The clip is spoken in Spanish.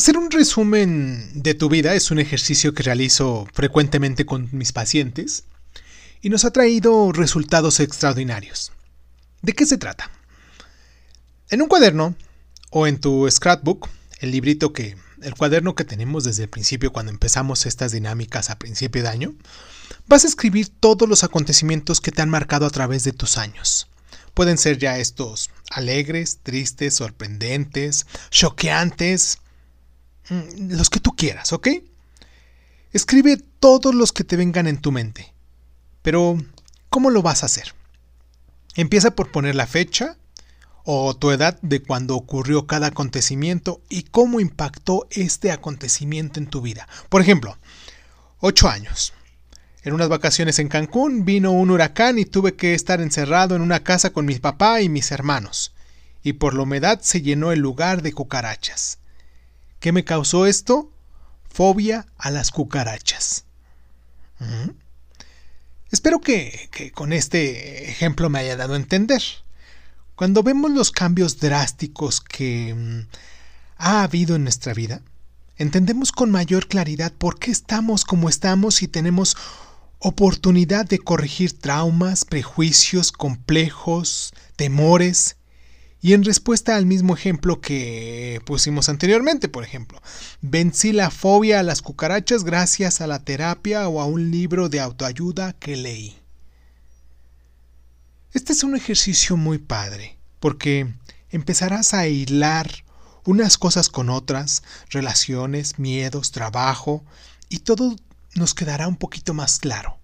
Hacer un resumen de tu vida es un ejercicio que realizo frecuentemente con mis pacientes y nos ha traído resultados extraordinarios. ¿De qué se trata? En un cuaderno o en tu scrapbook, el librito que el cuaderno que tenemos desde el principio cuando empezamos estas dinámicas a principio de año, vas a escribir todos los acontecimientos que te han marcado a través de tus años. Pueden ser ya estos alegres, tristes, sorprendentes, choqueantes, los que tú quieras, ¿ok? Escribe todos los que te vengan en tu mente. Pero, ¿cómo lo vas a hacer? Empieza por poner la fecha o tu edad de cuando ocurrió cada acontecimiento y cómo impactó este acontecimiento en tu vida. Por ejemplo, 8 años. En unas vacaciones en Cancún vino un huracán y tuve que estar encerrado en una casa con mi papá y mis hermanos. Y por la humedad se llenó el lugar de cucarachas. ¿Qué me causó esto? Fobia a las cucarachas. Espero que, que con este ejemplo me haya dado a entender. Cuando vemos los cambios drásticos que mm, ha habido en nuestra vida, entendemos con mayor claridad por qué estamos como estamos y tenemos oportunidad de corregir traumas, prejuicios, complejos, temores. Y en respuesta al mismo ejemplo que pusimos anteriormente, por ejemplo, vencí la fobia a las cucarachas gracias a la terapia o a un libro de autoayuda que leí. Este es un ejercicio muy padre, porque empezarás a hilar unas cosas con otras, relaciones, miedos, trabajo, y todo nos quedará un poquito más claro.